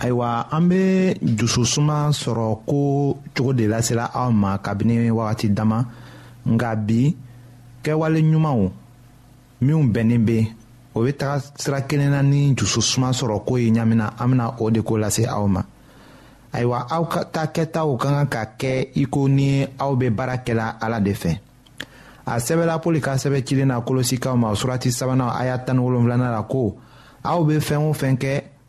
ayiwa an bɛ dususuma sɔrɔ ko cogo de lasela aw ma kabini wagati dama nka bi kɛwale ɲumanw minnu bɛnnen bɛ o bɛ taga sira kelen na ni dususuma sɔrɔ ko ye ɲamina an bɛna o de ko lase aw ma ayiwa aw ka ta kɛtaw ka kan ka kɛ i ko ni aw bɛ baara kɛla ala de fɛ a sɛbɛla poli ka sɛbɛn cilen na kolosikaw ma surati sabanan a y'a tan ni wolonwulanan la ko aw bɛ fɛn o fɛn kɛ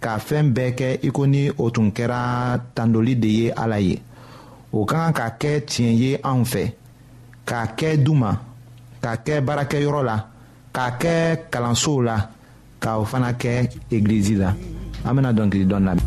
ka fɛɛn bɛɛ kɛ i ko ni o tun kɛra tandoli de ye ala ye o ka kan ka kɛ tiɲɛ ye anw fɛ k'a kɛ du ma k'a kɛ baarakɛyɔrɔ la k'a kɛ kalansow la ka o fana kɛ egilizi la an bena dɔnkili dɔn lamɛn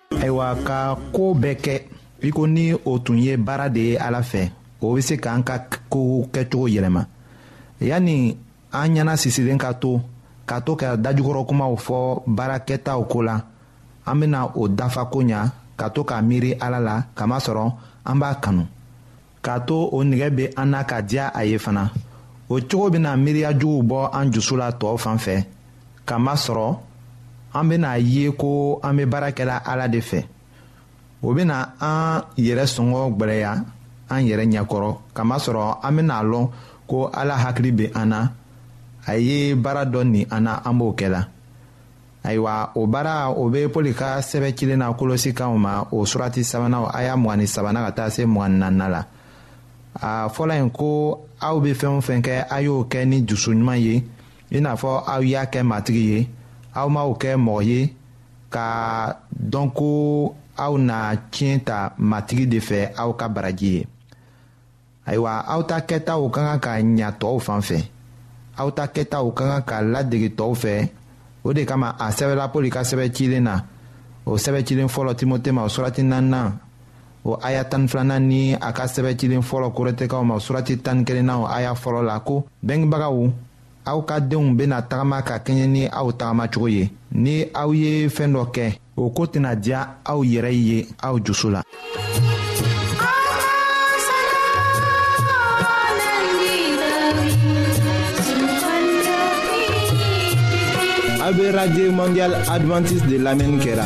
ayiwa ka koo bɛɛ kɛ i ko ni o tun ye baara de ye ala fɛ o bɛ se k'an ka kow kɛcogo yɛlɛma yanni an ɲɛna sisilen ka to ka to ka dajukɔrɔ kumaw fɔ baara kɛtaw ko la an bɛna o dafa ko ɲa ka to k'a miiri ala la kamasɔrɔ an b'a kanu k'a to o nɛgɛ bɛ an na ka diya a ye fana o cogo bɛna miiriya juguw bɔ an dusu la tɔw fan fɛ k'a masɔrɔ an bɛna a ye ko an bɛ baara kɛla ala de fɛ o bɛna an yɛrɛ sɔngɔ gwɛlɛya an yɛrɛ ɲɛkɔrɔ k'a masɔrɔ an bɛna a lɔn ko ala hakili bɛ an na a ye baara dɔ nin an na an b'o kɛla ayiwa o baara o bɛ pɔli ka sɛbɛ cilen na kolosi kanw ma o surati sabanan a y'a mugan ni sabanan ka taa se mugan ni naaninan la a fɔla yen ko aw bɛ fɛn o fɛn kɛ a y'o kɛ ni dusu ɲuman ye i n'a fɔ aw y'a kɛ matigi ye aw m'aw kɛ mɔgɔ ye ka dɔn ko aw na tiɲɛ ta matigi de fɛ aw ka baraji ye ayiwa aw ta kɛtaw ka kan ka ɲa tɔw fan fɛ aw ta kɛtaw ka kan ka ladege tɔw fɛ o de kama a sɛbɛla pɔli ka sɛbɛn cilen na o sɛbɛn cilen fɔlɔ timote ma o surati naaninan o aya tan ni filanan ni a ka sɛbɛn cilen fɔlɔ korɛtɛkaw ma surati tan ni kelenna o aya fɔlɔ la ko bɛngebagaw aw ka denw bena tagama ka kɛɲɛ ni aw tagamacogo ye ni aw ye fɛɛn dɔ kɛ o ko tɛna diya aw yɛrɛ ye aw jusu la aw be radio mondial advantiste de lamɛnni kɛra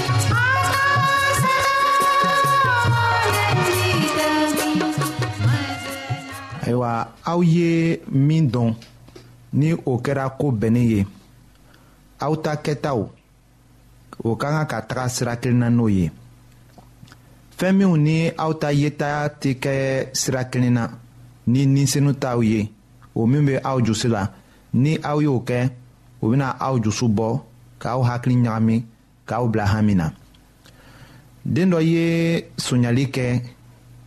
ayiwa aw ye min dɔn ni o kɛra ko bɛnnen ye aw ta kɛtaw o ka kan ka taga sira kelen na n'o ye fɛn minnu ni aw ta yeta tɛ kɛ sira kelen na ni ninsenu t'aw ye o min bɛ aw dusu la ni aw y'o kɛ o bɛna aw dusu bɔ k'aw hakili ɲagami k'aw bila hami na den dɔ ye sonyali kɛ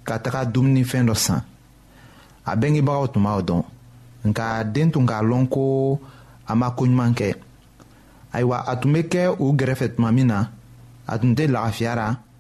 ka taga dumunifɛn dɔ san a bɛngebagaw tun b'aw dɔn nka den tun k'a lɔn ko a ma ko ɲuman kɛ ayiwa a tun bɛ kɛ u gɛrɛfɛ tuma min na a tun tɛ lagafiyara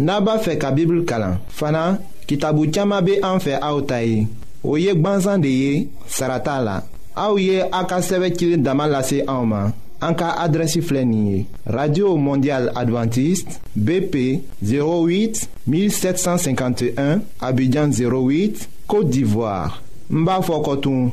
n'a b'a fɛ ka bibulu kalan fana kitabu caman bɛ an fɛ aw ta ye o ye gbansan de ye sara t'a la aw ye a ka sɛbɛn cili dama lase anw ma an ka adrɛsi filɛ nin ye radio mondial adventiste bp 08 1751 abidjan 08 côte d'ivoire n b'a fɔ kɔtun.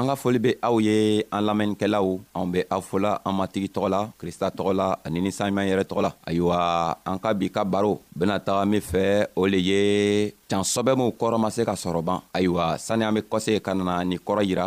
an ka foli be aw ye an lamɛnnikɛlaw anw be aw fola an matigi tɔgɔ la krista tɔgɔ la ani ni saɲuman yɛrɛ tɔgɔ la ayiwa an ka bi ka baro bena taga min fɛ o le ye can sɔbɛmuw kɔrɔ ma se ka sɔrɔ ban ayiwa sani an be kɔse ka nana ni kɔrɔ yira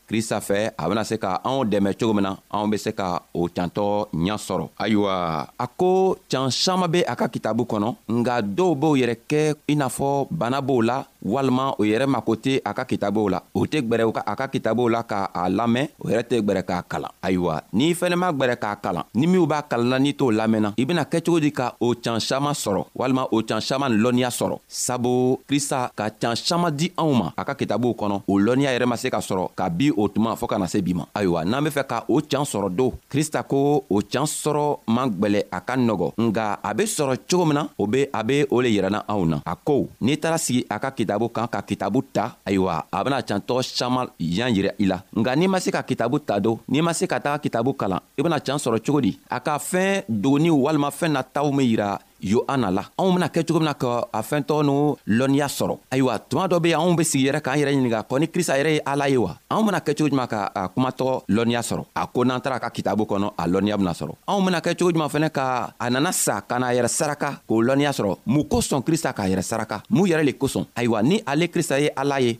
krista fɛ a bena se ka anw dɛmɛ cogo min na anw be se ka o cantɔ ɲa sɔrɔ ayiwa a ko can saman be a ka kitabu kɔnɔ nga dɔw b'o yɛrɛ kɛ i n'a fɔ bana b'o la walima o yɛrɛ mako tɛ a ka kitabuw la o tɛ gwɛrɛ a ka kitabuw la ka a lamɛn o yɛrɛ tɛ gwɛrɛ k'a kalan ayiwa n'i fɛnɛ ma gwɛrɛ k'a kalan ni minw b'a kalanna n'i t'o lamɛnna i bena kɛ cogo di ka o can saman sɔrɔ walima o can saman lɔnniya sɔrɔ sabu krista ka can saman di anw ma a ka kitabuw kɔnɔ o lɔnniya yɛrɛ ma se ka sɔrɔ ka bi o tuma fɔɔ ka na se bi ma ayiwa n'an be fɛ ka o can sɔrɔ don krista ko o can sɔrɔ man gwɛlɛ a ka nɔgɔ nga a be sɔrɔ cogo min na o be a be o le yirana anw na a ko n'i taara sigi a ka kitabu kan ka kitabu ta ayiwa a bena can tɔgɔ saman yan yira i la nga n'i ma se ka kitabu ta don n'i ma se ka taga kitabu kalan i bena can sɔrɔ cogo di a ka fɛɛn dogoni walima fɛɛn na taw min yira yo an na la anw bena kɛ cogo min na ka a fɛntɔ n'o lɔnniya sɔrɔ ayiwa tuma dɔ be anw be sigi yɛrɛ k'an yɛrɛ ɲininga kɔ ni krista yɛrɛ ye ala ye wa anw bena kɛ cogo juman ka a kumatɔgɔ lɔnniya sɔrɔ a ko n'an tara ka kitabu kɔnɔ a lɔnniya bena sɔrɔ anw bena kɛ cogo juman fɛnɛ ka a nana sa ka n'a yɛrɛ saraka k'o lɔnniya sɔrɔ mun kosɔn krista k'a yɛrɛ saraka mun yɛrɛ le kosɔn ayiwa ni ale krista ye ala ye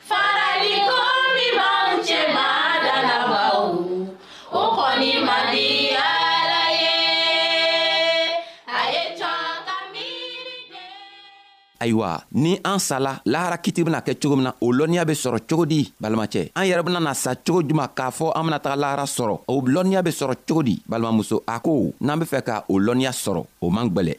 ayiwa ni an sala lahara kiti bena kɛ cogo min na o lɔnniya be sɔrɔ cogo di balimacɛ an yɛrɛ benana sa cogo juman k'a fɔ an bena taga lahara sɔrɔ o lɔnniya be sɔrɔ cogo di balimamuso a ko n'an be fɛ ka o lɔnniya sɔrɔ o man gwɛlɛ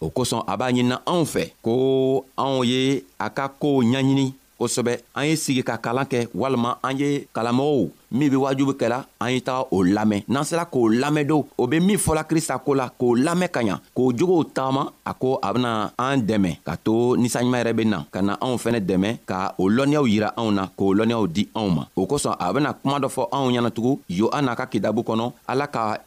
o kosɔn a b'a ɲinina anw fɛ ko anw ye a ka koow ɲaɲini kosɛbɛ an ye sigi ka kalan kɛ walima an ye kalamɔgɔw min be wajubu kɛla an ye taga o lamɛn n'an sera k'o lamɛn don o be min fɔla krista ko la k'o lamɛn ka ɲa k'o jogow tagama a ko a bena an dɛmɛ ka to ninsanɲuman yɛrɛ be na ka na anw fɛnɛ dɛmɛ ka o lɔnniyaw yira anw na k'o lɔnniyaw di anw ma o kosɔn a bena kuma dɔ fɔ anw ɲɛnatugun yohana ka kidabu kɔnɔ ala ka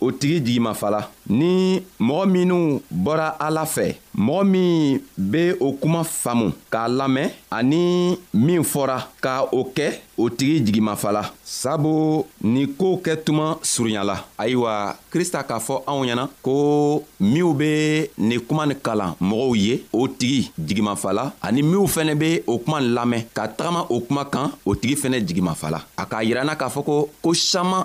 o tigi jigimafala ni mɔgɔ minnu bɔra ala fɛ mɔgɔ min be o kuma faamu k'a lamɛn ani min fɔra ka o kɛ o tigi jigimafala sabu ni koow kɛ tuma surunyala ayiwa krista k'a fɔ anw ɲɛna ko minw be ni kuma ni kalan mɔgɔw ye o tigi jigimafala ani minw fɛnɛ be o kuma lamɛn ka tagama o kuma kan o tigi fɛnɛ jigimafala a k'a yiranna k'a fɔ ko ko saman